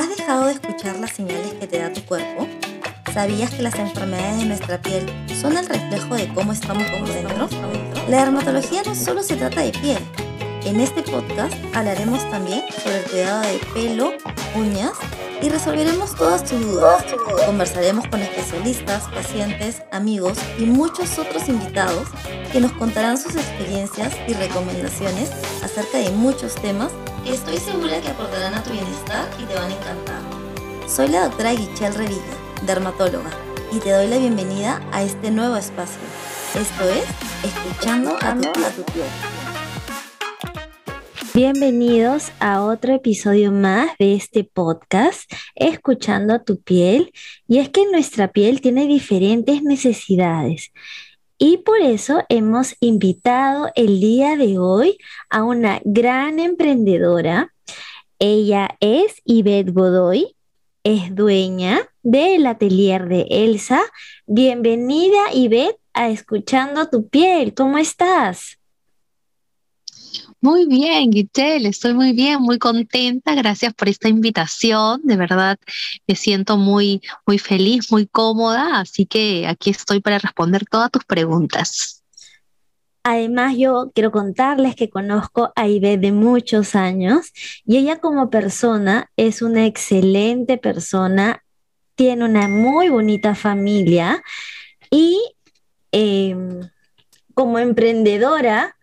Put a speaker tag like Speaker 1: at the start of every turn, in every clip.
Speaker 1: ¿Has dejado de escuchar las señales que te da tu cuerpo? ¿Sabías que las enfermedades de nuestra piel son el reflejo de cómo estamos por dentro? La dermatología no solo se trata de piel. En este podcast hablaremos también sobre el cuidado de pelo, uñas y resolveremos todas tus dudas. Conversaremos con especialistas, pacientes, amigos y muchos otros invitados que nos contarán sus experiencias y recomendaciones acerca de muchos temas estoy segura que aportarán a tu bienestar y te van a encantar. Soy la doctora Guichelle Revilla, dermatóloga, y te doy la bienvenida a este nuevo espacio. Esto es Escuchando a tu piel.
Speaker 2: Bienvenidos a otro episodio más de este podcast, Escuchando a tu piel. Y es que nuestra piel tiene diferentes necesidades. Y por eso hemos invitado el día de hoy a una gran emprendedora. Ella es Yvette Godoy, es dueña del atelier de Elsa. Bienvenida Yvette a Escuchando tu piel. ¿Cómo estás?
Speaker 3: Muy bien, Guitel, estoy muy bien, muy contenta. Gracias por esta invitación. De verdad, me siento muy, muy feliz, muy cómoda. Así que aquí estoy para responder todas tus preguntas.
Speaker 2: Además, yo quiero contarles que conozco a Ibe de muchos años y ella como persona es una excelente persona, tiene una muy bonita familia y em, como emprendedora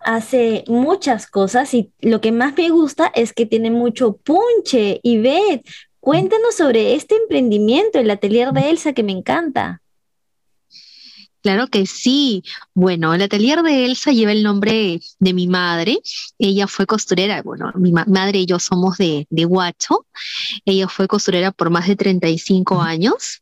Speaker 2: hace muchas cosas y lo que más me gusta es que tiene mucho punche. Y Beth, cuéntanos sobre este emprendimiento, el atelier de Elsa, que me encanta.
Speaker 3: Claro que sí. Bueno, el atelier de Elsa lleva el nombre de mi madre. Ella fue costurera. Bueno, mi madre y yo somos de, de Huacho. Ella fue costurera por más de 35 años.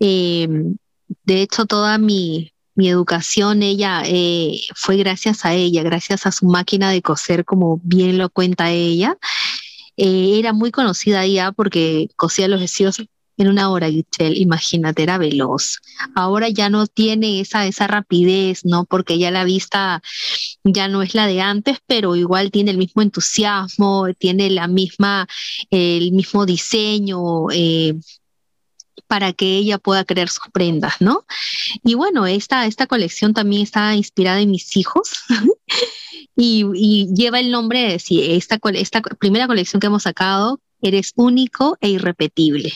Speaker 3: Em, de hecho, toda mi, mi educación, ella eh, fue gracias a ella, gracias a su máquina de coser, como bien lo cuenta ella. Eh, era muy conocida ya porque cosía los vestidos en una hora, Gichel, imagínate, era veloz. Ahora ya no tiene esa, esa rapidez, ¿no? Porque ya la vista ya no es la de antes, pero igual tiene el mismo entusiasmo, tiene la misma, el mismo diseño, eh, para que ella pueda crear sus prendas, ¿no? Y bueno, esta, esta colección también está inspirada en mis hijos y, lleva el nombre de sí, esta, esta primera colección que hemos sacado, Eres único e irrepetible.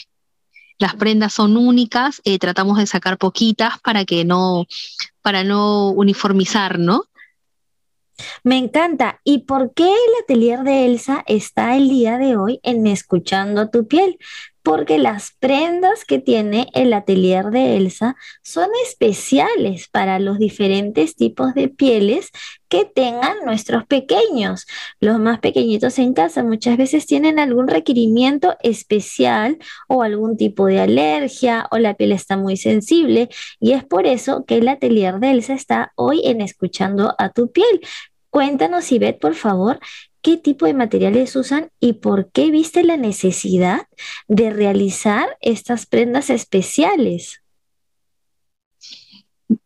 Speaker 3: Las prendas son únicas, eh, tratamos de sacar poquitas para que no, para no uniformizar, ¿no?
Speaker 2: Me encanta. ¿Y por qué el atelier de Elsa está el día de hoy en Escuchando tu piel? Porque las prendas que tiene el atelier de Elsa son especiales para los diferentes tipos de pieles que tengan nuestros pequeños. Los más pequeñitos en casa muchas veces tienen algún requerimiento especial o algún tipo de alergia o la piel está muy sensible y es por eso que el atelier de Elsa está hoy en Escuchando a tu piel. Cuéntanos, Ivette, por favor, qué tipo de materiales usan y por qué viste la necesidad de realizar estas prendas especiales.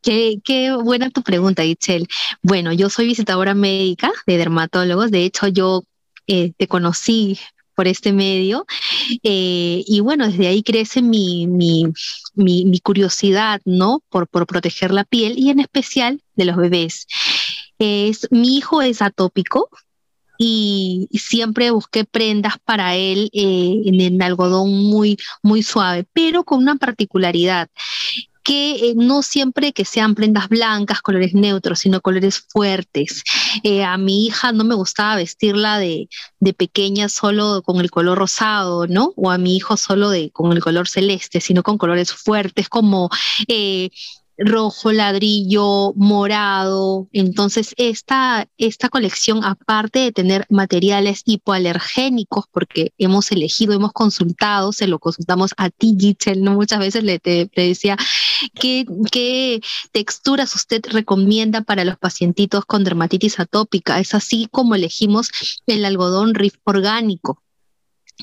Speaker 3: Qué, buena tu pregunta, Itzel. Bueno, yo soy visitadora médica de dermatólogos. De hecho, yo eh, te conocí por este medio. Eh, y bueno, desde ahí crece mi, mi, curiosidad, ¿no? Por, por, proteger la piel y en especial de los bebés. Es, mi hijo es atópico, y siempre busqué prendas para él eh, en, algodón muy, muy suave, pero con una particularidad que eh, no siempre que sean prendas blancas, colores neutros, sino colores fuertes. Eh, a mi hija no me gustaba vestirla de, de, pequeña solo con el color rosado, ¿no? O a mi hijo solo de, con el color celeste, sino con colores fuertes como rojo, ladrillo, morado. Entonces, esta, esta colección, aparte de tener materiales hipoalergénicos, porque hemos elegido, hemos consultado, se lo consultamos a ti, ¿no? Muchas veces le, te, decía, ¿qué, ¿qué texturas usted recomienda para los pacientitos con dermatitis atópica? Es así como elegimos el algodón riff orgánico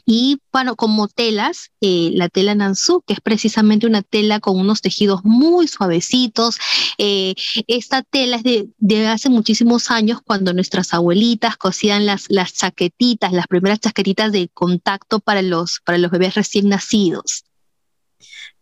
Speaker 3: y bueno, como telas, eh, la tela Nansú, que es precisamente una tela con unos tejidos muy suavecitos. Eh, esta tela es de, hace muchísimos años cuando nuestras abuelitas cosían las, las chaquetitas, las primeras chaquetitas de contacto para los, para los bebés recién nacidos.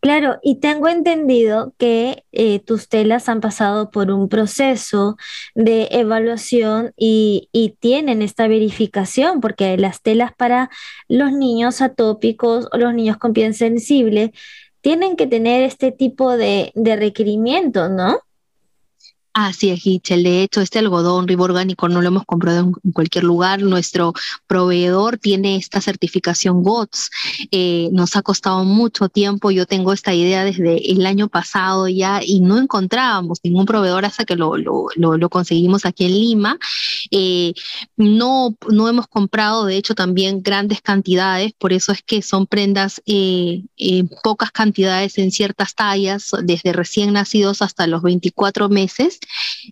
Speaker 2: Claro, y tengo entendido que eh, tus telas han pasado por un proceso de evaluación y, y, tienen esta verificación, porque las telas para los niños atópicos o los niños con piel sensible tienen que tener este tipo de, de requerimientos, ¿no?
Speaker 3: Así es, Hitchell. De hecho, este algodón ribo orgánico no lo hemos comprado en, cualquier lugar. Nuestro proveedor tiene esta certificación GOTS. Eh, nos ha costado mucho tiempo. Yo tengo esta idea desde el año pasado ya y no encontrábamos ningún proveedor hasta que lo, lo, conseguimos aquí en Lima. Eh, no, no hemos comprado, de hecho, también grandes cantidades. Por eso es que son prendas eh, en pocas cantidades en ciertas tallas, desde recién nacidos hasta los 24 meses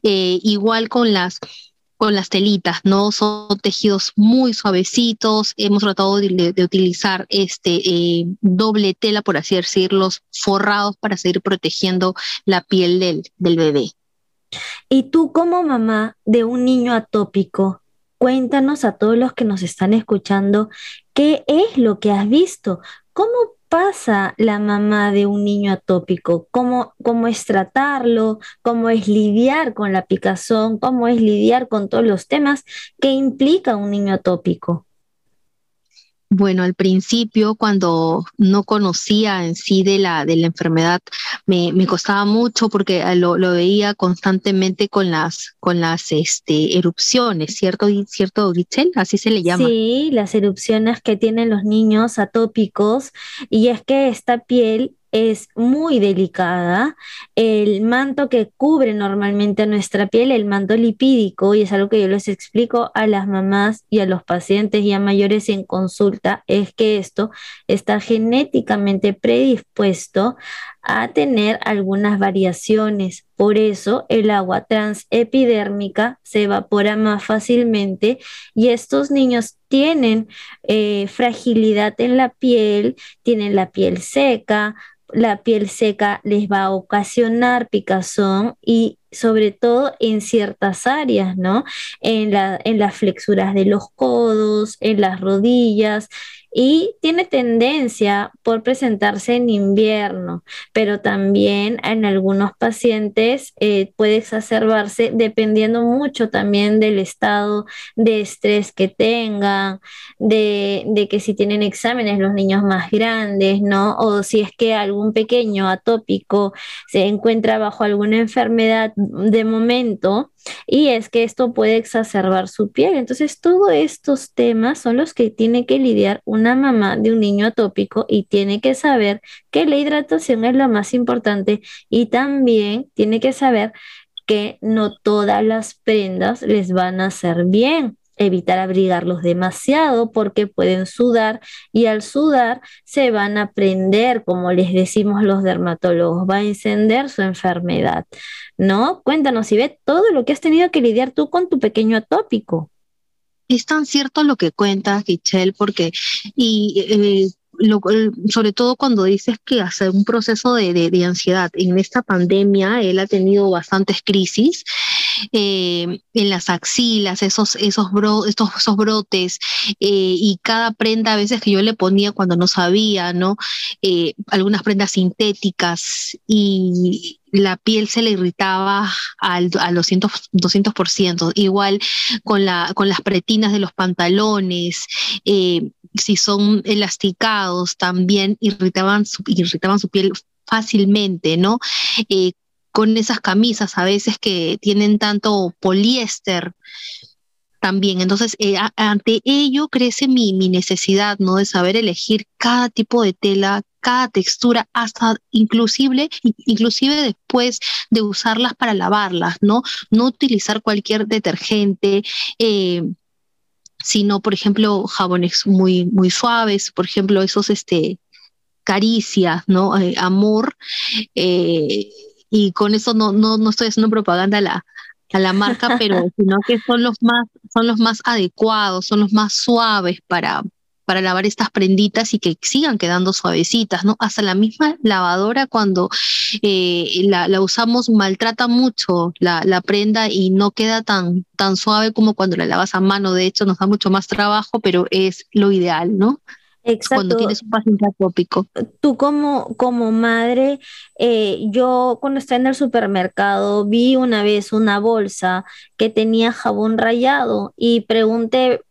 Speaker 3: eh, igual con las con las telitas, ¿no? Son tejidos muy suavecitos. Hemos tratado de, utilizar este eh, doble tela, por así decirlo, forrados para seguir protegiendo la piel del, del bebé.
Speaker 2: Y tú como mamá de un niño atópico, cuéntanos a todos los que nos están escuchando qué es lo que has visto, cómo pasa la mamá de un niño atópico, cómo, cómo es tratarlo, cómo es lidiar con la picazón, cómo es lidiar con todos los temas que implica un niño atópico.
Speaker 3: Bueno, al principio, cuando no conocía en sí de la, de la enfermedad, me, me costaba mucho porque lo, lo, veía constantemente con las, con las este, erupciones, ¿cierto, ¿cierto, Gichel? Así se le llama.
Speaker 2: Sí, las erupciones que tienen los niños atópicos, y es que esta piel es muy delicada. El manto que cubre normalmente nuestra piel, el manto lipídico, y es algo que yo les explico a las mamás y a los pacientes ya mayores en consulta, es que esto está genéticamente predispuesto a tener algunas variaciones. Por eso el agua transepidérmica se evapora más fácilmente y estos niños tienen eh, fragilidad en la piel, tienen la piel seca, la piel seca les va a ocasionar picazón y sobre todo en ciertas áreas, ¿no? En, en las flexuras de los codos, en las rodillas, y tiene tendencia por presentarse en invierno, pero también en algunos pacientes eh, puede exacerbarse dependiendo mucho también del estado de estrés que tengan, de, de que si tienen exámenes los niños más grandes, ¿no? O si es que algún pequeño atópico se encuentra bajo alguna enfermedad de momento, y es que esto puede exacerbar su piel. Entonces, todos estos temas son los que tiene que lidiar una mamá de un niño atópico y tiene que saber que la hidratación es lo más importante y también tiene que saber que no todas las prendas les van a hacer bien evitar abrigarlos demasiado porque pueden sudar y al sudar se van a prender, como les decimos los dermatólogos, va a encender su enfermedad. ¿No? Cuéntanos, ve todo lo que has tenido que lidiar tú con tu pequeño atópico.
Speaker 3: Es tan cierto lo que cuentas, Gichel, porque y eh, sobre todo cuando dices que hace un proceso de, de, ansiedad. En esta pandemia él ha tenido bastantes crisis eh, en las axilas, esos, esos, estos, esos brotes, eh, y cada prenda a veces que yo le ponía cuando no sabía, ¿no? Eh, algunas prendas sintéticas y la piel se le irritaba al, al 200%, 200%, igual con, la, con las pretinas de los pantalones, si son elasticados, también irritaban su, irritaban su piel fácilmente, ¿no? Con esas camisas a veces que tienen tanto poliéster también. Entonces, eh, ante ello crece mi, mi, necesidad, ¿no? De saber elegir cada tipo de tela, cada textura, hasta inclusive, inclusive después de usarlas para lavarlas, ¿no? No utilizar cualquier detergente. Eh, sino, por ejemplo, jabones muy, muy suaves, por ejemplo, esos este, caricias, ¿no? Eh, amor, y con eso no, no, no estoy haciendo propaganda a la, a la marca, pero sino que son los más, son los más adecuados, son los más suaves para, para lavar estas prenditas y que sigan quedando suavecitas, ¿no? Hasta la misma lavadora cuando eh, la, usamos maltrata mucho la, prenda y no queda tan, tan suave como cuando la lavas a mano. De hecho, nos da mucho más trabajo, pero es lo ideal, ¿no?
Speaker 2: Exacto.
Speaker 3: Cuando tienes un paciente atópico.
Speaker 2: Tú como, como madre, eh, yo cuando estaba en el supermercado vi una vez una bolsa que tenía jabón rayado y pregunté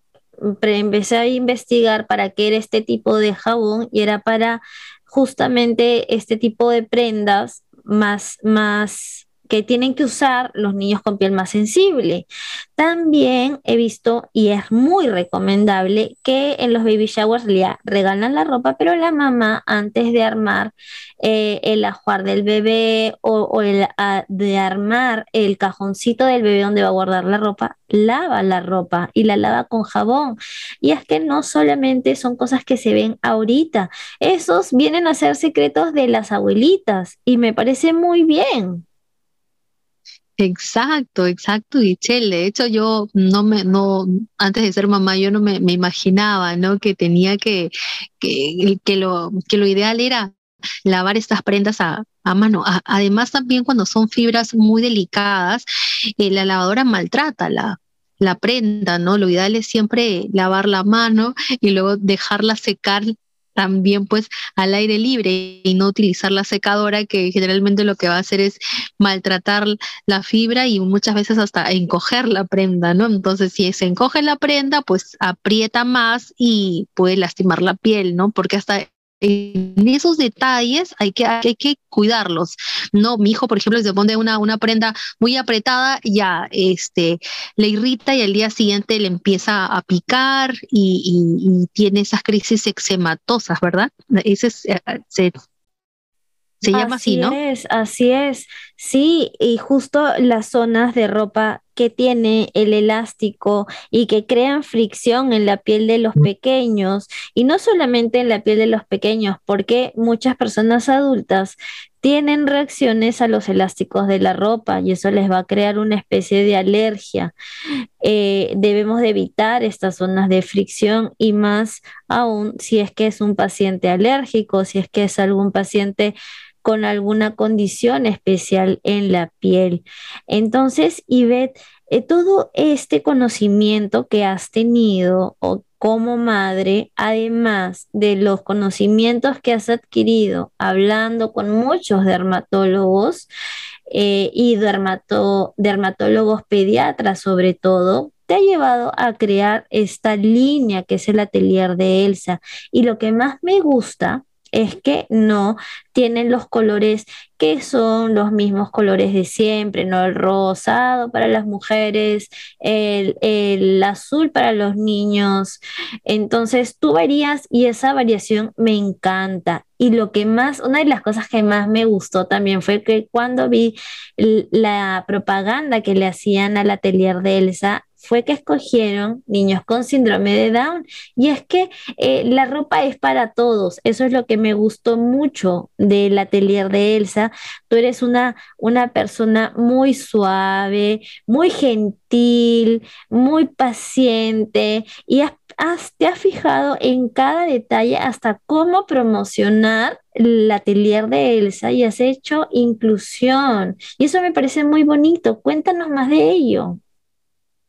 Speaker 2: empecé a investigar para qué era este tipo de jabón y era para justamente este tipo de prendas más, más que tienen que usar los niños con piel más sensible. También he visto y es muy recomendable que en los baby showers le regalan la ropa, pero la mamá antes de armar eh, el ajuar del bebé o, el, de armar el cajoncito del bebé donde va a guardar la ropa, lava la ropa y la lava con jabón. Y es que no solamente son cosas que se ven ahorita, esos vienen a ser secretos de las abuelitas y me parece muy bien.
Speaker 3: Exacto, exacto, Michelle. De hecho, yo no me, no, antes de ser mamá, yo no me, imaginaba, ¿no? Que tenía que, que, que, lo, que lo ideal era lavar estas prendas a, mano. además, también cuando son fibras muy delicadas, eh, la lavadora maltrata la, la prenda, ¿no? Lo ideal es siempre lavar la mano y luego dejarla secar también pues al aire libre y no utilizar la secadora que generalmente lo que va a hacer es maltratar la fibra y muchas veces hasta encoger la prenda, ¿no? Entonces si se encoge la prenda pues aprieta más y puede lastimar la piel, ¿no? Porque hasta en esos detalles hay que, hay que cuidarlos. No, mi hijo, por ejemplo, se pone una, una prenda muy apretada, ya este, le irrita y al día siguiente le empieza a picar y, tiene esas crisis eczematosas, ¿verdad? Ese eh, se, se llama así, ¿no?
Speaker 2: Así es, así es. Sí, y justo las zonas de ropa que tiene el elástico y que crean fricción en la piel de los pequeños y no solamente en la piel de los pequeños, porque muchas personas adultas tienen reacciones a los elásticos de la ropa y eso les va a crear una especie de alergia. Eh, debemos de evitar estas zonas de fricción y más aún si es que es un paciente alérgico, si es que es algún paciente con alguna condición especial en la piel. Entonces, Ivette, eh, todo este conocimiento que has tenido o como madre, además de los conocimientos que has adquirido hablando con muchos dermatólogos eh, y dermatólogos pediatras sobre todo, te ha llevado a crear esta línea que es el atelier de Elsa. Y lo que más me gusta es que no tienen los colores que son los mismos colores de siempre, ¿no? El rosado para las mujeres, el, azul para los niños. Entonces tú varías y esa variación me encanta. Y lo que más, una de las cosas que más me gustó también fue que cuando vi la propaganda que le hacían al atelier de Elsa, fue que escogieron niños con síndrome de Down. Y es que eh, la ropa es para todos. Eso es lo que me gustó mucho del atelier de Elsa. Tú eres una, una persona muy suave, muy gentil, muy paciente y te has fijado en cada detalle hasta cómo promocionar el atelier de Elsa y has hecho inclusión. Y eso me parece muy bonito. Cuéntanos más de ello.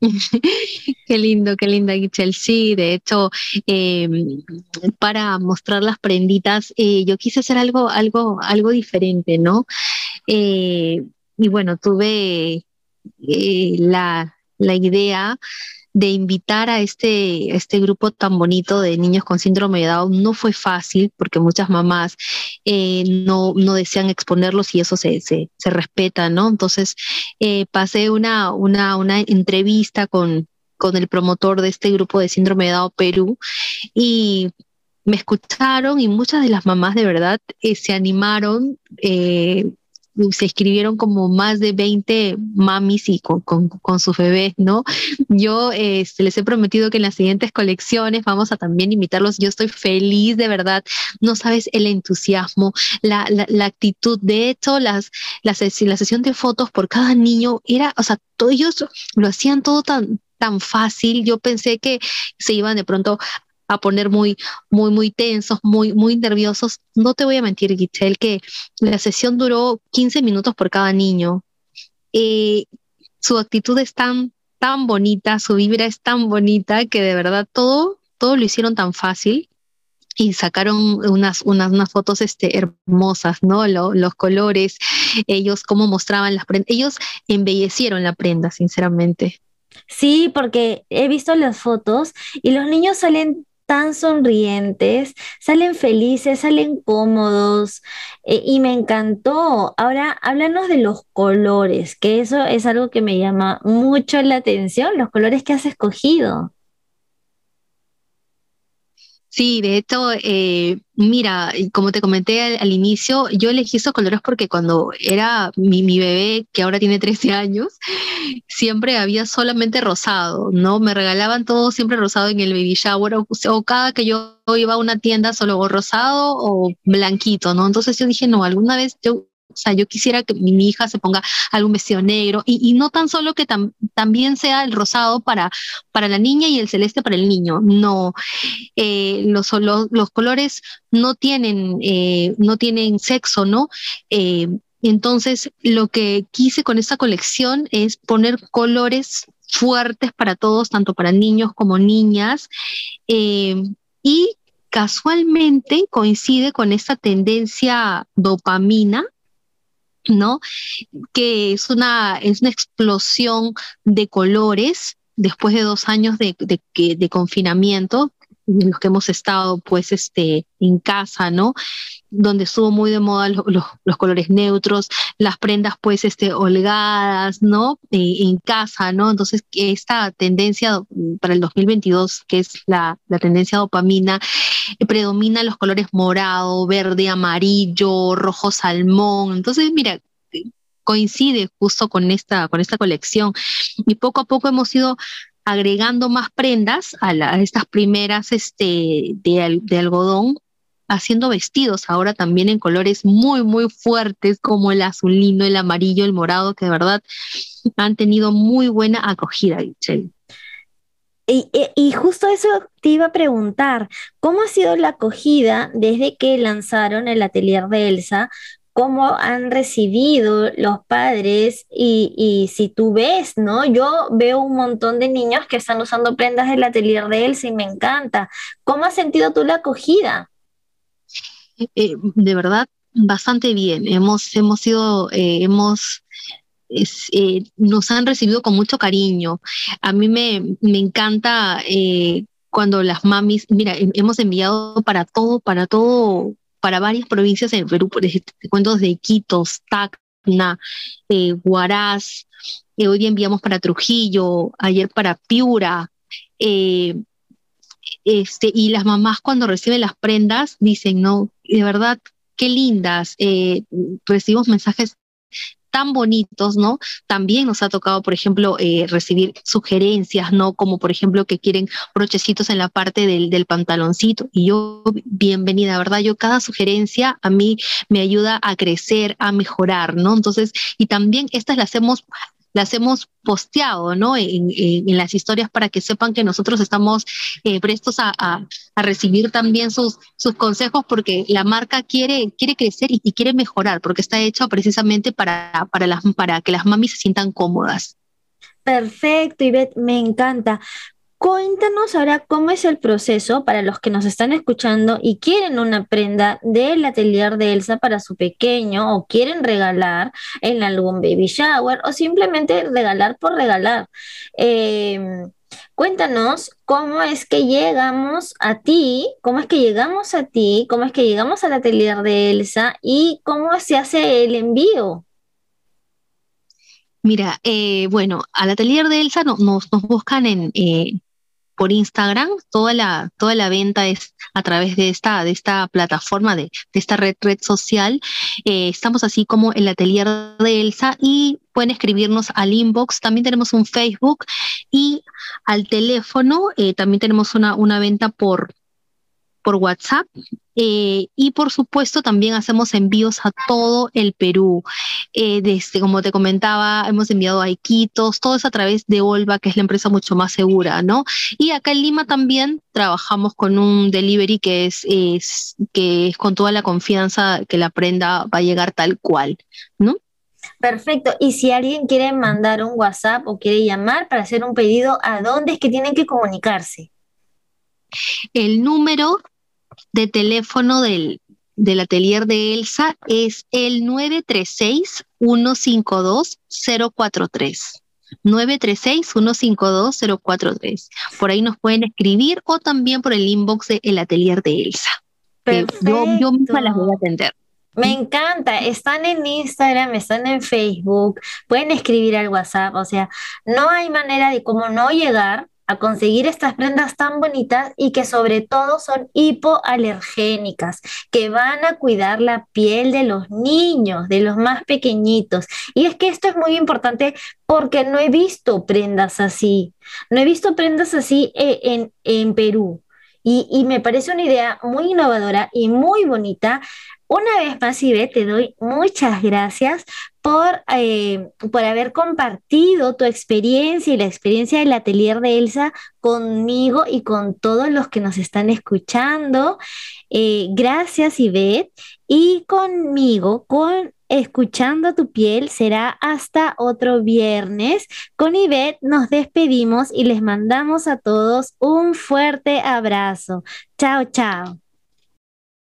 Speaker 3: qué lindo, qué linda Gichel. Sí, de hecho, em, para mostrar las prenditas, eh, yo quise hacer algo, algo, algo diferente, ¿no? Eh, y bueno, tuve eh, la, la idea de invitar a este, este grupo tan bonito de niños con síndrome de Down no fue fácil porque muchas mamás eh, no, no desean exponerlos y eso se, se, respeta, ¿no? Entonces eh, pasé una, una, una entrevista con, con el promotor de este grupo de síndrome de Down Perú y me escucharon y muchas de las mamás de verdad eh, se animaron se escribieron como más de 20 mamis y con, con, sus bebés, ¿no? Yo este, les he prometido que en las siguientes colecciones vamos a también invitarlos. Yo estoy feliz, de verdad. No sabes el entusiasmo, la, la, actitud. De hecho, las, la, la sesión de fotos por cada niño era, o sea, ellos lo hacían todo tan, tan fácil. Yo pensé que se iban de pronto a poner muy, muy, muy tensos, muy, muy nerviosos. No te voy a mentir, Giselle, que la sesión duró 15 minutos por cada niño. Eh, su actitud es tan, tan bonita, su vibra es tan bonita que de verdad todo, todo lo hicieron tan fácil y sacaron unas, unas, unas fotos este, hermosas, ¿no? los colores, ellos cómo mostraban las prendas, ellos embellecieron la prenda, sinceramente.
Speaker 2: Sí, porque he visto las fotos y los niños salen tan sonrientes, salen felices, salen cómodos eh, y me encantó. Ahora, háblanos de los colores, que eso es algo que me llama mucho la atención, los colores que has escogido.
Speaker 3: Sí, de hecho, eh, mira, como te comenté al, inicio, yo elegí esos colores porque cuando era mi, mi, bebé, que ahora tiene 13 años, siempre había solamente rosado, ¿no? Me regalaban todo siempre rosado en el baby shower o, cada que yo iba a una tienda solo rosado o blanquito, ¿no? Entonces yo dije, no, alguna vez yo o sea, yo quisiera que mi, hija se ponga algún vestido negro y, no tan solo que también sea el rosado para, para la niña y el celeste para el niño. No, eh, los, los, colores no tienen, eh, no tienen sexo, ¿no? Eh, entonces, lo que quise con esta colección es poner colores fuertes para todos, tanto para niños como niñas. y casualmente coincide con esta tendencia dopamina ¿no? Que es una, es una explosión de colores después de dos años de, de, de confinamiento, en los que hemos estado pues este, en casa, ¿no? Donde estuvo muy de moda los, colores neutros, las prendas pues este, holgadas, ¿no? Eh, en casa, ¿no? Entonces esta tendencia para el 2022, que es la, la tendencia dopamina, predomina los colores morado, verde, amarillo, rojo salmón. Entonces, mira, coincide justo con esta, con esta colección. Y poco a poco hemos ido agregando más prendas a, estas primeras este, de, algodón, haciendo vestidos ahora también en colores muy, muy fuertes como el azulino, el amarillo, el morado, que de verdad han tenido muy buena acogida, Michelle.
Speaker 2: Y, y, justo eso te iba a preguntar, ¿cómo ha sido la acogida desde que lanzaron el atelier de Elsa cómo han recibido los padres y, si tú ves, ¿no? Yo veo un montón de niños que están usando prendas del atelier de Elsa y me encanta. ¿Cómo has sentido tú la acogida?
Speaker 3: Eh, de verdad, bastante bien. Hemos, hemos sido, eh, hemos eh, nos han recibido con mucho cariño. A mí me, me encanta cuando las mamis, mira, hemos enviado para todo, para todo para varias provincias en Perú, por ejemplo, cuentos de Iquitos, Tacna, eh, eh, hoy enviamos para Trujillo, ayer para Piura, eh, este, y las mamás cuando reciben las prendas dicen, no, de verdad, qué lindas, recibimos mensajes tan bonitos, ¿no? También nos ha tocado, por ejemplo, eh, recibir sugerencias, ¿no? Como por ejemplo que quieren brochecitos en la parte del, del pantaloncito. Y yo, bienvenida, ¿verdad? Yo cada sugerencia a mí me ayuda a crecer, a mejorar, ¿no? Entonces, y también estas las hemos las hemos posteado, ¿no? En, las historias para que sepan que nosotros estamos eh, prestos a, recibir también sus, sus consejos porque la marca quiere, quiere crecer y, quiere mejorar porque está hecha precisamente para, para, las, para que las mamis se sientan cómodas.
Speaker 2: Perfecto, Ivette, me encanta. Cuéntanos ahora cómo es el proceso para los que nos están escuchando y quieren una prenda del atelier de Elsa para su pequeño o quieren regalar en algún baby shower o simplemente regalar por regalar. Em, cuéntanos cómo es que llegamos a ti, cómo es que llegamos a ti, cómo es que llegamos al atelier de Elsa y cómo se hace el envío.
Speaker 3: Mira, eh, bueno, al atelier de Elsa nos, nos buscan en, eh, por Instagram, toda la, toda la venta es a través de esta, de esta plataforma, de, esta red, red social. Eh, estamos así como el atelier de Elsa y pueden escribirnos al inbox. También tenemos un Facebook y al teléfono. Eh, también tenemos una, una venta por, por WhatsApp eh, y por supuesto también hacemos envíos a todo el Perú. Eh, desde, como te comentaba, hemos enviado a Iquitos, todo es a través de Olva, que es la empresa mucho más segura, ¿no? Y acá en Lima también trabajamos con un delivery que es, es que es con toda la confianza que la prenda va a llegar tal cual, ¿no?
Speaker 2: Perfecto. Y si alguien quiere mandar un WhatsApp o quiere llamar para hacer un pedido, ¿a dónde es que tienen que comunicarse?
Speaker 3: El número de teléfono del, del atelier de Elsa es el 936-152-043. 936-152-043. Por ahí nos pueden escribir o también por el inbox de el atelier de Elsa. Yo, yo misma las voy a atender.
Speaker 2: Me encanta, están en Instagram, están en Facebook, pueden escribir al WhatsApp, o sea, no hay manera de cómo no llegar a conseguir estas prendas tan bonitas y que sobre todo son hipoalergénicas, que van a cuidar la piel de los niños, de los más pequeñitos. Y es que esto es muy importante porque no he visto prendas así, no he visto prendas así eh, en, en Perú. Y, y, me parece una idea muy innovadora y muy bonita una vez más, Ibe, te doy muchas gracias por, eh, por haber compartido tu experiencia y la experiencia del atelier de Elsa conmigo y con todos los que nos están escuchando. Eh, gracias, Ivette. Y conmigo, con Escuchando tu piel, será hasta otro viernes. Con Ivette nos despedimos y les mandamos a todos un fuerte abrazo. Chao, chao.